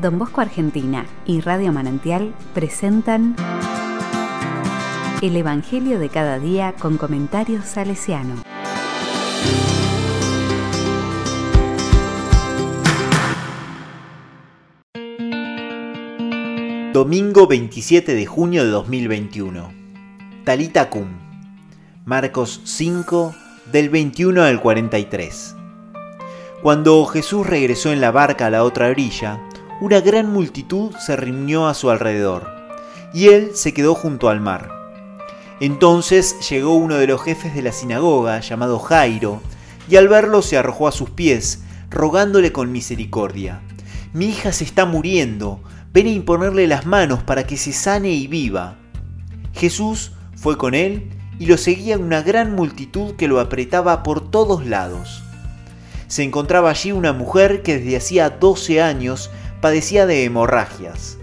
Don Bosco Argentina y Radio Manantial presentan El Evangelio de cada día con comentarios salesiano. Domingo 27 de junio de 2021. Talita Cum. Marcos 5 del 21 al 43. Cuando Jesús regresó en la barca a la otra orilla, una gran multitud se reunió a su alrededor, y él se quedó junto al mar. Entonces llegó uno de los jefes de la sinagoga, llamado Jairo, y al verlo se arrojó a sus pies, rogándole con misericordia. Mi hija se está muriendo, ven a imponerle las manos para que se sane y viva. Jesús fue con él y lo seguía una gran multitud que lo apretaba por todos lados. Se encontraba allí una mujer que desde hacía 12 años padecía de hemorragias.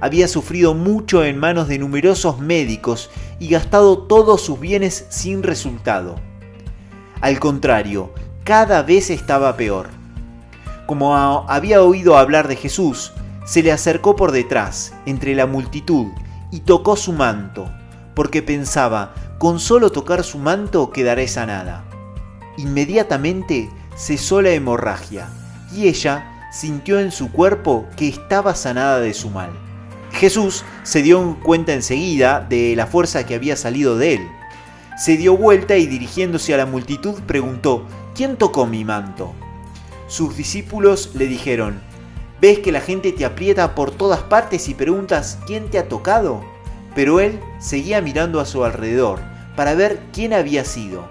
Había sufrido mucho en manos de numerosos médicos y gastado todos sus bienes sin resultado. Al contrario, cada vez estaba peor. Como había oído hablar de Jesús, se le acercó por detrás, entre la multitud, y tocó su manto, porque pensaba, con solo tocar su manto quedaré sanada. Inmediatamente cesó la hemorragia, y ella sintió en su cuerpo que estaba sanada de su mal. Jesús se dio cuenta enseguida de la fuerza que había salido de él. Se dio vuelta y dirigiéndose a la multitud preguntó, ¿quién tocó mi manto? Sus discípulos le dijeron, ¿ves que la gente te aprieta por todas partes y preguntas, ¿quién te ha tocado? Pero él seguía mirando a su alrededor para ver quién había sido.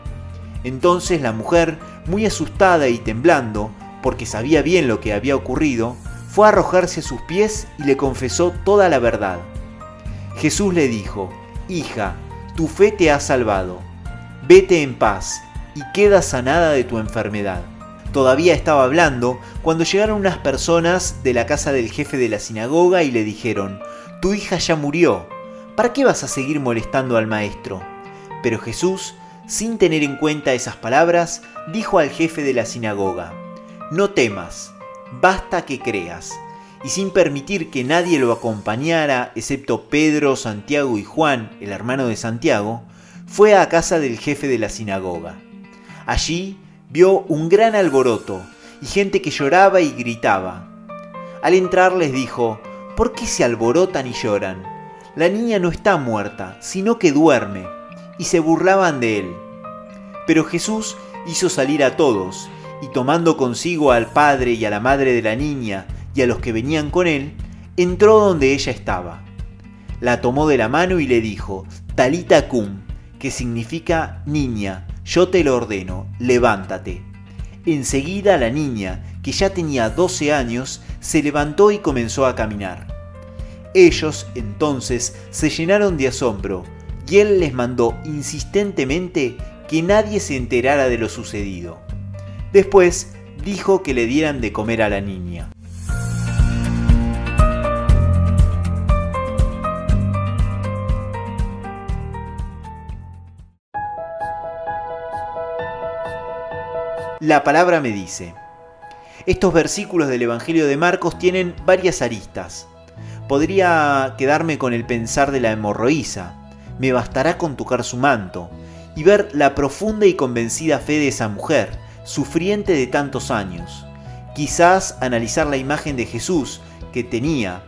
Entonces la mujer, muy asustada y temblando, porque sabía bien lo que había ocurrido, fue a arrojarse a sus pies y le confesó toda la verdad. Jesús le dijo, Hija, tu fe te ha salvado. Vete en paz y queda sanada de tu enfermedad. Todavía estaba hablando cuando llegaron unas personas de la casa del jefe de la sinagoga y le dijeron, Tu hija ya murió, ¿para qué vas a seguir molestando al maestro? Pero Jesús, sin tener en cuenta esas palabras, dijo al jefe de la sinagoga, no temas, basta que creas. Y sin permitir que nadie lo acompañara, excepto Pedro, Santiago y Juan, el hermano de Santiago, fue a casa del jefe de la sinagoga. Allí vio un gran alboroto y gente que lloraba y gritaba. Al entrar les dijo, ¿por qué se alborotan y lloran? La niña no está muerta, sino que duerme. Y se burlaban de él. Pero Jesús hizo salir a todos y tomando consigo al padre y a la madre de la niña y a los que venían con él, entró donde ella estaba. La tomó de la mano y le dijo, Talita cum, que significa niña, yo te lo ordeno, levántate. Enseguida la niña, que ya tenía 12 años, se levantó y comenzó a caminar. Ellos entonces se llenaron de asombro, y él les mandó insistentemente que nadie se enterara de lo sucedido. Después dijo que le dieran de comer a la niña. La palabra me dice. Estos versículos del Evangelio de Marcos tienen varias aristas. Podría quedarme con el pensar de la hemorroísa, me bastará con tocar su manto, y ver la profunda y convencida fe de esa mujer, sufriente de tantos años. Quizás analizar la imagen de Jesús que tenía,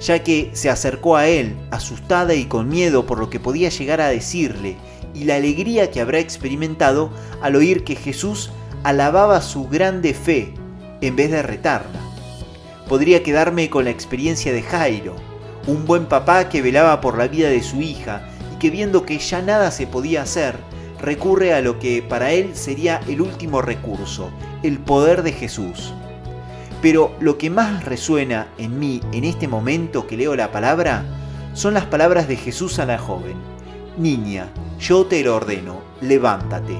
ya que se acercó a él, asustada y con miedo por lo que podía llegar a decirle, y la alegría que habrá experimentado al oír que Jesús alababa su grande fe en vez de retarla. Podría quedarme con la experiencia de Jairo, un buen papá que velaba por la vida de su hija y que viendo que ya nada se podía hacer, recurre a lo que para él sería el último recurso, el poder de Jesús. Pero lo que más resuena en mí en este momento que leo la palabra son las palabras de Jesús a la joven. Niña, yo te lo ordeno, levántate.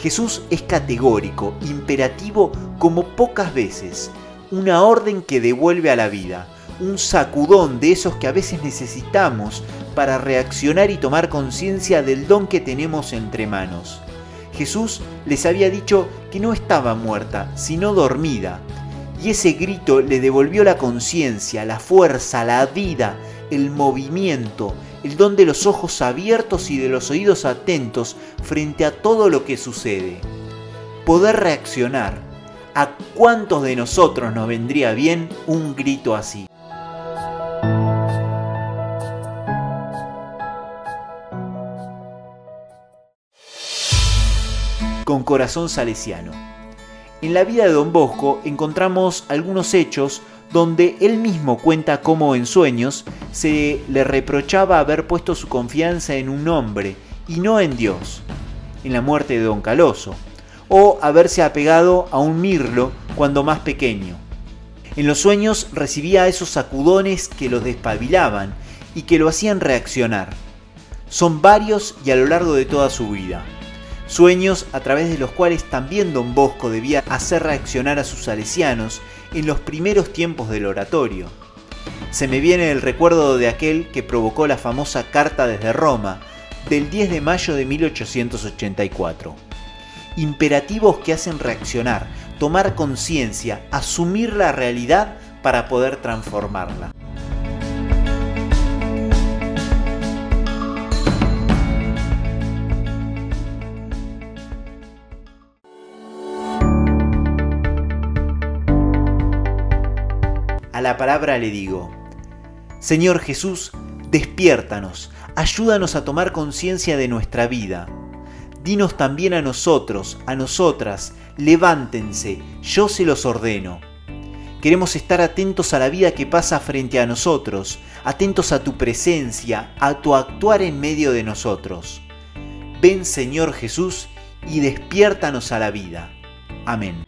Jesús es categórico, imperativo como pocas veces, una orden que devuelve a la vida, un sacudón de esos que a veces necesitamos para reaccionar y tomar conciencia del don que tenemos entre manos. Jesús les había dicho que no estaba muerta, sino dormida, y ese grito le devolvió la conciencia, la fuerza, la vida, el movimiento, el don de los ojos abiertos y de los oídos atentos frente a todo lo que sucede. Poder reaccionar. ¿A cuántos de nosotros nos vendría bien un grito así? Con corazón salesiano. En la vida de Don Bosco encontramos algunos hechos donde él mismo cuenta cómo en sueños se le reprochaba haber puesto su confianza en un hombre y no en Dios, en la muerte de Don Caloso, o haberse apegado a un mirlo cuando más pequeño. En los sueños recibía esos sacudones que los despabilaban y que lo hacían reaccionar. Son varios y a lo largo de toda su vida. Sueños a través de los cuales también don Bosco debía hacer reaccionar a sus salesianos en los primeros tiempos del oratorio. Se me viene el recuerdo de aquel que provocó la famosa Carta desde Roma, del 10 de mayo de 1884. Imperativos que hacen reaccionar, tomar conciencia, asumir la realidad para poder transformarla. La palabra le digo, Señor Jesús, despiértanos, ayúdanos a tomar conciencia de nuestra vida. Dinos también a nosotros, a nosotras, levántense, yo se los ordeno. Queremos estar atentos a la vida que pasa frente a nosotros, atentos a tu presencia, a tu actuar en medio de nosotros. Ven Señor Jesús y despiértanos a la vida. Amén.